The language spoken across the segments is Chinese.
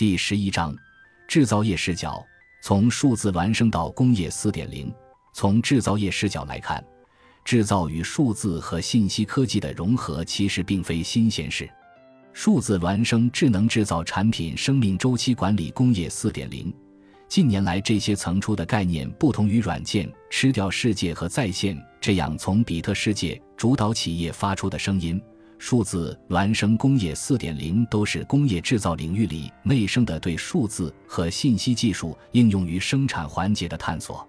第十一章，制造业视角：从数字孪生到工业四点零。从制造业视角来看，制造与数字和信息科技的融合其实并非新鲜事。数字孪生智能制造产品生命周期管理工业四点零。近年来，这些层出的概念不同于软件吃掉世界和在线这样从比特世界主导企业发出的声音。数字孪生工业四点零都是工业制造领域里内生的对数字和信息技术应用于生产环节的探索。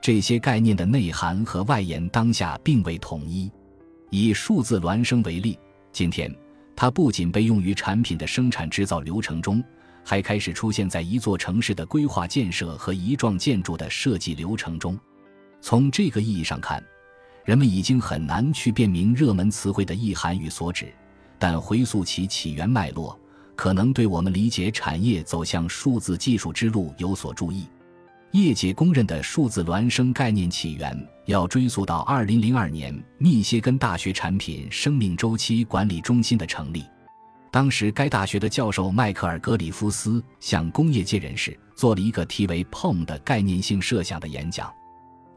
这些概念的内涵和外延当下并未统一。以数字孪生为例，今天它不仅被用于产品的生产制造流程中。还开始出现在一座城市的规划建设和一幢建筑的设计流程中。从这个意义上看，人们已经很难去辨明热门词汇的意涵与所指，但回溯其起源脉络，可能对我们理解产业走向数字技术之路有所助益。业界公认的数字孪生概念起源要追溯到2002年密歇根大学产品生命周期管理中心的成立。当时，该大学的教授迈克尔·格里夫斯向工业界人士做了一个题为 “POM” 的概念性设想的演讲。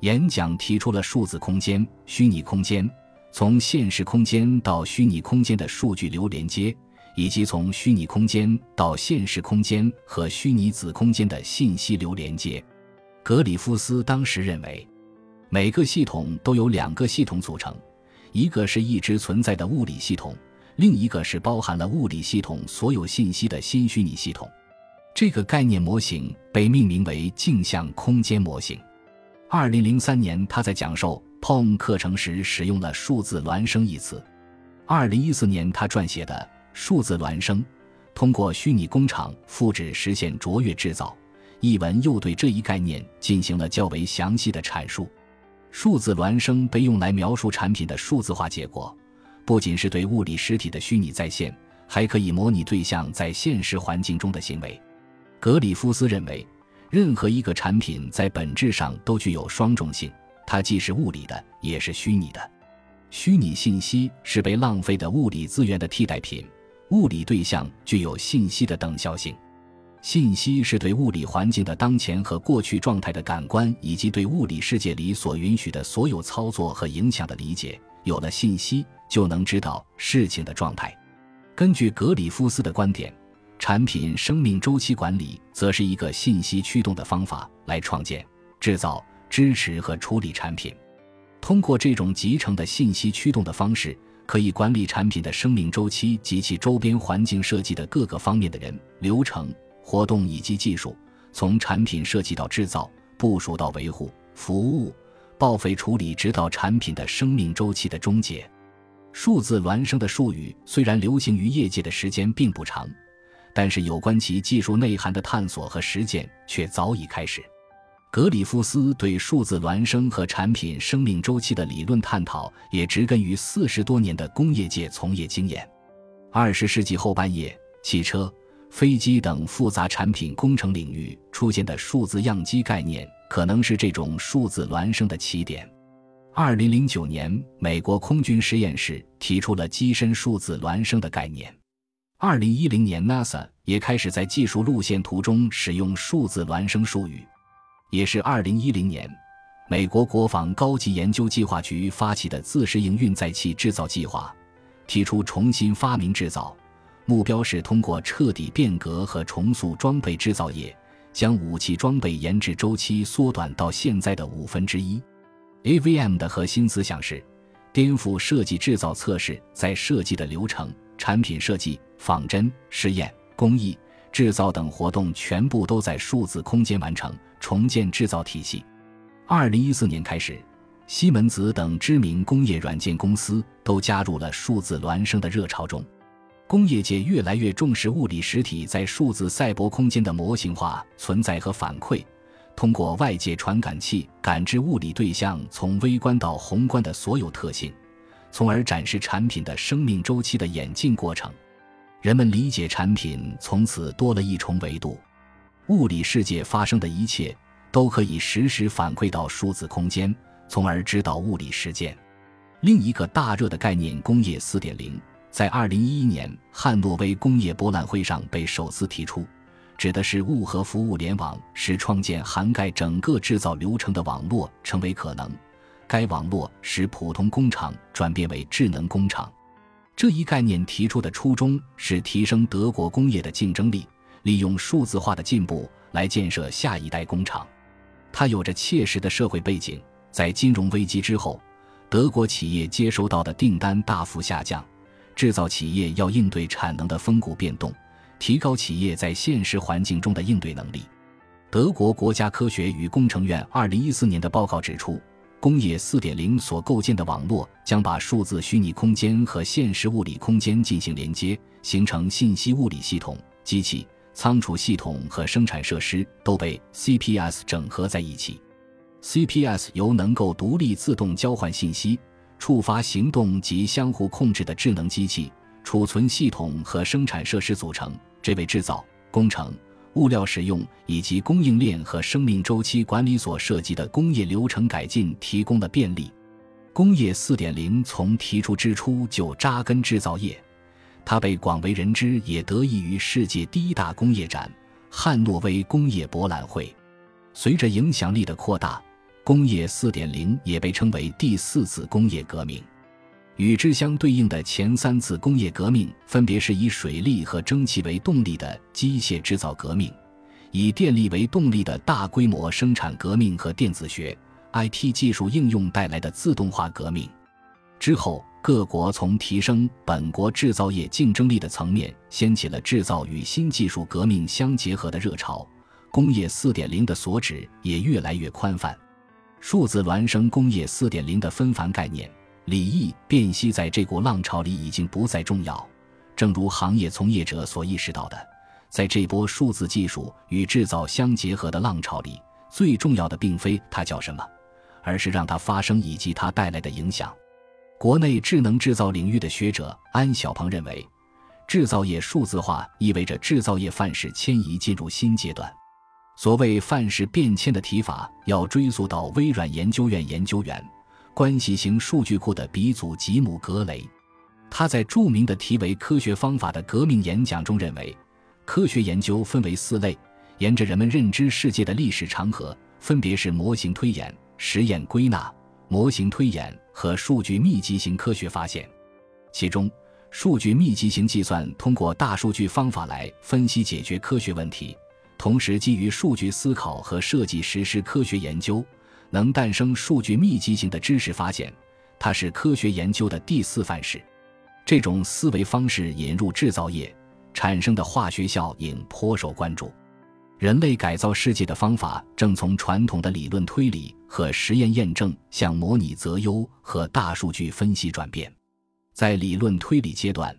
演讲提出了数字空间、虚拟空间、从现实空间到虚拟空间的数据流连接，以及从虚拟空间到现实空间和虚拟子空间的信息流连接。格里夫斯当时认为，每个系统都有两个系统组成，一个是一直存在的物理系统。另一个是包含了物理系统所有信息的新虚拟系统，这个概念模型被命名为镜像空间模型。二零零三年，他在讲授 POM 课程时使用了“数字孪生”一词。二零一四年，他撰写的《数字孪生：通过虚拟工厂复制实现卓越制造》一文又对这一概念进行了较为详细的阐述。数字孪生被用来描述产品的数字化结果。不仅是对物理实体的虚拟再现，还可以模拟对象在现实环境中的行为。格里夫斯认为，任何一个产品在本质上都具有双重性，它既是物理的，也是虚拟的。虚拟信息是被浪费的物理资源的替代品，物理对象具有信息的等效性。信息是对物理环境的当前和过去状态的感官，以及对物理世界里所允许的所有操作和影响的理解。有了信息，就能知道事情的状态。根据格里夫斯的观点，产品生命周期管理则是一个信息驱动的方法，来创建、制造、支持和处理产品。通过这种集成的信息驱动的方式，可以管理产品的生命周期及其周边环境设计的各个方面的人、流程、活动以及技术，从产品设计到制造、部署到维护、服务。报废处理，直到产品的生命周期的终结。数字孪生的术语虽然流行于业界的时间并不长，但是有关其技术内涵的探索和实践却早已开始。格里夫斯对数字孪生和产品生命周期的理论探讨，也植根于四十多年的工业界从业经验。二十世纪后半叶，汽车、飞机等复杂产品工程领域出现的数字样机概念。可能是这种数字孪生的起点。二零零九年，美国空军实验室提出了机身数字孪生的概念。二零一零年，NASA 也开始在技术路线图中使用数字孪生术语。也是二零一零年，美国国防高级研究计划局发起的自适应运载器制造计划，提出重新发明制造，目标是通过彻底变革和重塑装备制造业。将武器装备研制周期缩短到现在的五分之一。AVM 的核心思想是颠覆设计、制造、测试在设计的流程、产品设计、仿真、试验、工艺、制造等活动全部都在数字空间完成，重建制造体系。二零一四年开始，西门子等知名工业软件公司都加入了数字孪生的热潮中。工业界越来越重视物理实体在数字赛博空间的模型化存在和反馈，通过外界传感器感知物理对象从微观到宏观的所有特性，从而展示产品的生命周期的演进过程。人们理解产品从此多了一重维度，物理世界发生的一切都可以实时反馈到数字空间，从而指导物理实践。另一个大热的概念——工业4.0。在二零一一年汉诺威工业博览会上被首次提出，指的是物和服务联网，使创建涵盖整个制造流程的网络成为可能。该网络使普通工厂转变为智能工厂。这一概念提出的初衷是提升德国工业的竞争力，利用数字化的进步来建设下一代工厂。它有着切实的社会背景。在金融危机之后，德国企业接收到的订单大幅下降，制造企业要应对产能的风谷变动，提高企业在现实环境中的应对能力。德国国家科学与工程院二零一四年的报告指出。工业四点零所构建的网络将把数字虚拟空间和现实物理空间进行连接，形成信息物理系统。机器、仓储系统和生产设施都被 CPS 整合在一起。CPS 由能够独立自动交换信息、触发行动及相互控制的智能机器、储存系统和生产设施组成。这为制造工程。物料使用以及供应链和生命周期管理所涉及的工业流程改进提供了便利。工业4.0从提出之初就扎根制造业，它被广为人知，也得益于世界第一大工业展——汉诺威工业博览会。随着影响力的扩大，工业4.0也被称为第四次工业革命。与之相对应的前三次工业革命，分别是以水力和蒸汽为动力的机械制造革命，以电力为动力的大规模生产革命和电子学 IT 技术应用带来的自动化革命。之后，各国从提升本国制造业竞争力的层面，掀起了制造与新技术革命相结合的热潮。工业4.0的所指也越来越宽泛，数字孪生工业4.0的纷繁概念。礼义辨析在这股浪潮里已经不再重要，正如行业从业者所意识到的，在这波数字技术与制造相结合的浪潮里，最重要的并非它叫什么，而是让它发生以及它带来的影响。国内智能制造领域的学者安小鹏认为，制造业数字化意味着制造业范式迁移进入新阶段。所谓范式变迁的提法，要追溯到微软研究院研究员。关系型数据库的鼻祖吉姆·格雷，他在著名的题为《科学方法的革命》演讲中认为，科学研究分为四类，沿着人们认知世界的历史长河，分别是模型推演、实验归纳、模型推演和数据密集型科学发现。其中，数据密集型计算通过大数据方法来分析解决科学问题，同时基于数据思考和设计实施科学研究。能诞生数据密集型的知识发现，它是科学研究的第四范式。这种思维方式引入制造业产生的化学效应颇受关注。人类改造世界的方法正从传统的理论推理和实验验证向模拟择优和大数据分析转变。在理论推理阶段，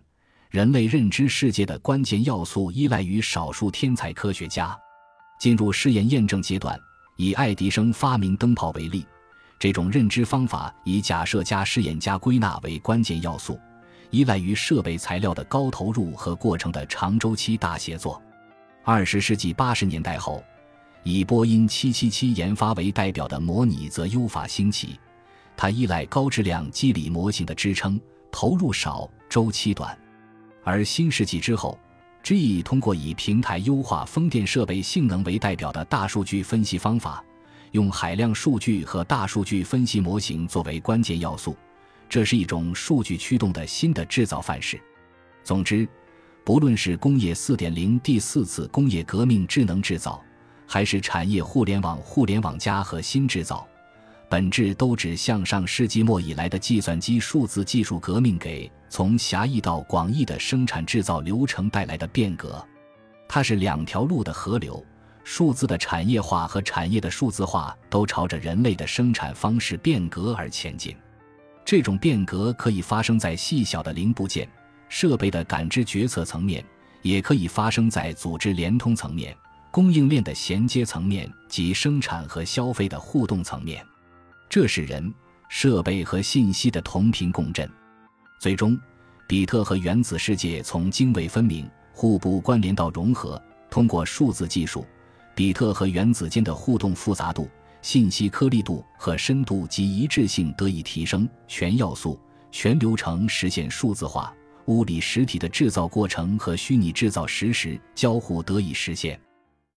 人类认知世界的关键要素依赖于少数天才科学家。进入试验验证阶段。以爱迪生发明灯泡为例，这种认知方法以假设加试验加归纳为关键要素，依赖于设备材料的高投入和过程的长周期大协作。二十世纪八十年代后，以波音七七七研发为代表的模拟则优法兴起，它依赖高质量机理模型的支撑，投入少，周期短。而新世纪之后，G 通过以平台优化风电设备性能为代表的大数据分析方法，用海量数据和大数据分析模型作为关键要素，这是一种数据驱动的新的制造范式。总之，不论是工业4.0第四次工业革命智能制造，还是产业互联网互联网加和新制造。本质都指向上世纪末以来的计算机数字技术革命给从狭义到广义的生产制造流程带来的变革，它是两条路的河流，数字的产业化和产业的数字化都朝着人类的生产方式变革而前进。这种变革可以发生在细小的零部件、设备的感知决策层面，也可以发生在组织联通层面、供应链的衔接层面及生产和消费的互动层面。这是人、设备和信息的同频共振。最终，比特和原子世界从泾渭分明、互不关联到融合。通过数字技术，比特和原子间的互动复杂度、信息颗粒度和深度及一致性得以提升，全要素、全流程实现数字化，物理实体的制造过程和虚拟制造实时交互得以实现。